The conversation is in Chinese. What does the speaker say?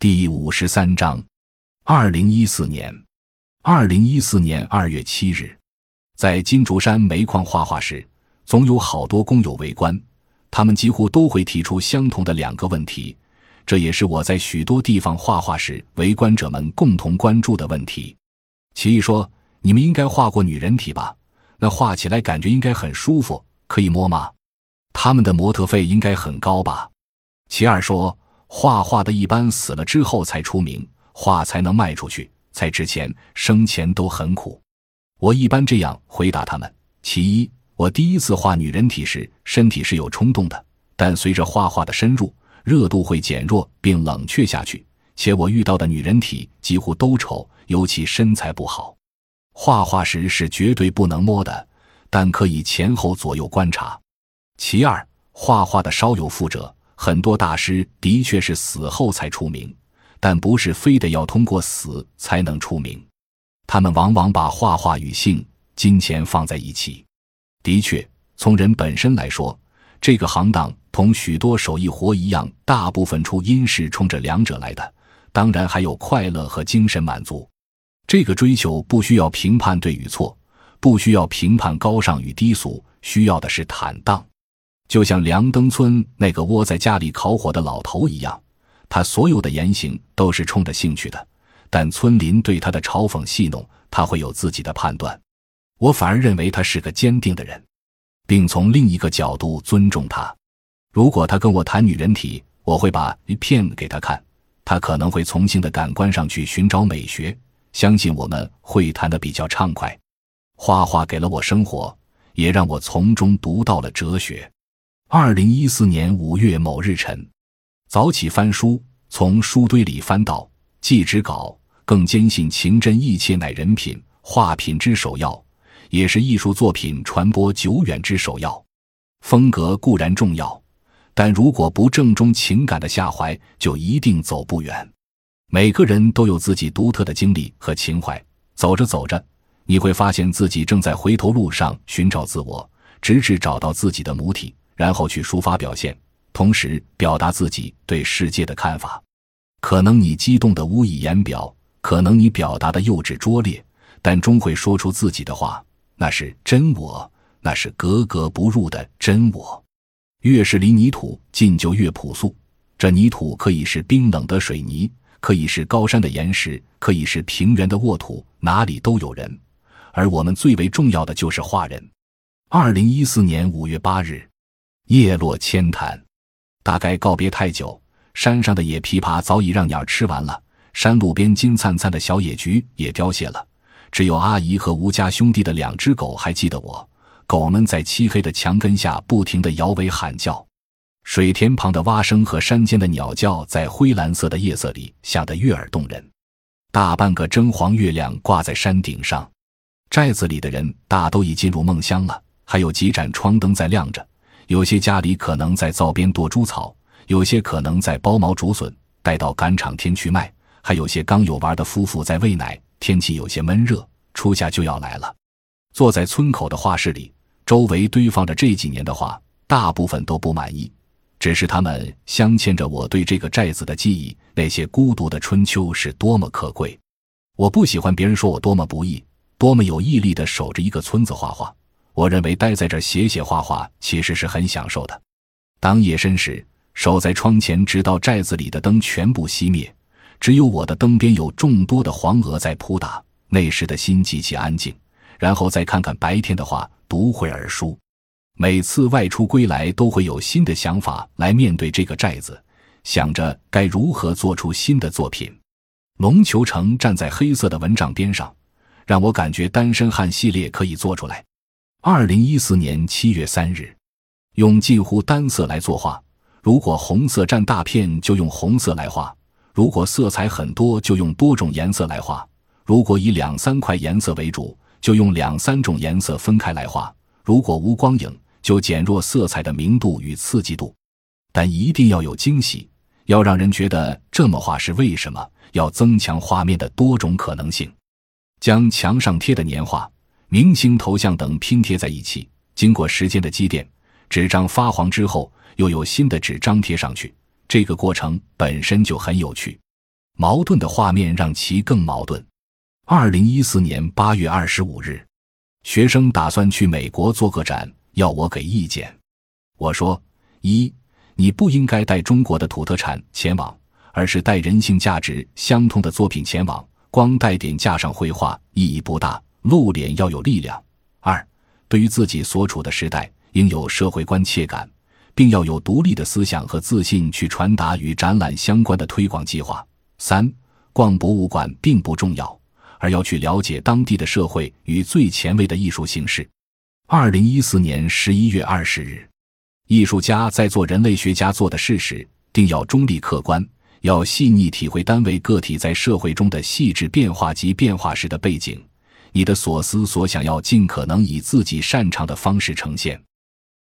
第五十三章，二零一四年，二零一四年二月七日，在金竹山煤矿画画时，总有好多工友围观，他们几乎都会提出相同的两个问题，这也是我在许多地方画画时围观者们共同关注的问题。其一说：“你们应该画过女人体吧？那画起来感觉应该很舒服，可以摸吗？他们的模特费应该很高吧？”其二说。画画的一般死了之后才出名，画才能卖出去，才值钱，生前都很苦。我一般这样回答他们：其一，我第一次画女人体时，身体是有冲动的，但随着画画的深入，热度会减弱并冷却下去。且我遇到的女人体几乎都丑，尤其身材不好。画画时是绝对不能摸的，但可以前后左右观察。其二，画画的稍有负者。很多大师的确是死后才出名，但不是非得要通过死才能出名。他们往往把画画与性、金钱放在一起。的确，从人本身来说，这个行当同许多手艺活一样，大部分出因是冲着两者来的。当然，还有快乐和精神满足。这个追求不需要评判对与错，不需要评判高尚与低俗，需要的是坦荡。就像梁登村那个窝在家里烤火的老头一样，他所有的言行都是冲着兴趣的，但村邻对他的嘲讽戏弄，他会有自己的判断。我反而认为他是个坚定的人，并从另一个角度尊重他。如果他跟我谈女人体，我会把一片给他看，他可能会从性的感官上去寻找美学，相信我们会谈得比较畅快。画画给了我生活，也让我从中读到了哲学。二零一四年五月某日晨，早起翻书，从书堆里翻到记纸稿，更坚信情真意切乃人品、画品之首要，也是艺术作品传播久远之首要。风格固然重要，但如果不正中情感的下怀，就一定走不远。每个人都有自己独特的经历和情怀，走着走着，你会发现自己正在回头路上寻找自我，直至找到自己的母体。然后去抒发表现，同时表达自己对世界的看法。可能你激动的无以言表，可能你表达的幼稚拙劣，但终会说出自己的话。那是真我，那是格格不入的真我。越是离泥土近，就越朴素。这泥土可以是冰冷的水泥，可以是高山的岩石，可以是平原的沃土，哪里都有人。而我们最为重要的就是画人。二零一四年五月八日。叶落千潭，大概告别太久，山上的野枇杷早已让鸟吃完了，山路边金灿灿的小野菊也凋谢了。只有阿姨和吴家兄弟的两只狗还记得我。狗们在漆黑的墙根下不停地摇尾喊叫，水田旁的蛙声和山间的鸟叫在灰蓝色的夜色里响得悦耳动人。大半个真黄月亮挂在山顶上，寨子里的人大都已进入梦乡了，还有几盏窗灯在亮着。有些家里可能在灶边剁猪草，有些可能在剥毛竹笋，带到赶场天去卖；还有些刚有娃的夫妇在喂奶。天气有些闷热，初夏就要来了。坐在村口的画室里，周围堆放着这几年的画，大部分都不满意，只是他们镶嵌着我对这个寨子的记忆。那些孤独的春秋是多么可贵！我不喜欢别人说我多么不易，多么有毅力的守着一个村子画画。我认为待在这写写画画其实是很享受的。当夜深时，守在窗前，直到寨子里的灯全部熄灭，只有我的灯边有众多的黄鹅在扑打。那时的心极其安静。然后再看看白天的画，读会儿书。每次外出归来，都会有新的想法来面对这个寨子，想着该如何做出新的作品。龙球城站在黑色的蚊帐边上，让我感觉单身汉系列可以做出来。二零一四年七月三日，用近乎单色来作画。如果红色占大片，就用红色来画；如果色彩很多，就用多种颜色来画；如果以两三块颜色为主，就用两三种颜色分开来画；如果无光影，就减弱色彩的明度与刺激度。但一定要有惊喜，要让人觉得这么画是为什么？要增强画面的多种可能性，将墙上贴的年画。明星头像等拼贴在一起，经过时间的积淀，纸张发黄之后，又有新的纸张贴上去。这个过程本身就很有趣。矛盾的画面让其更矛盾。二零一四年八月二十五日，学生打算去美国做个展，要我给意见。我说：一，你不应该带中国的土特产前往，而是带人性价值相通的作品前往。光带点架上绘画意义不大，露脸要有力量。二，对于自己所处的时代，应有社会关切感，并要有独立的思想和自信去传达与展览相关的推广计划。三，逛博物馆并不重要。而要去了解当地的社会与最前卫的艺术形式。二零一四年十一月二十日，艺术家在做人类学家做的事时，定要中立客观，要细腻体会单位个体在社会中的细致变化及变化时的背景。你的所思所想要尽可能以自己擅长的方式呈现。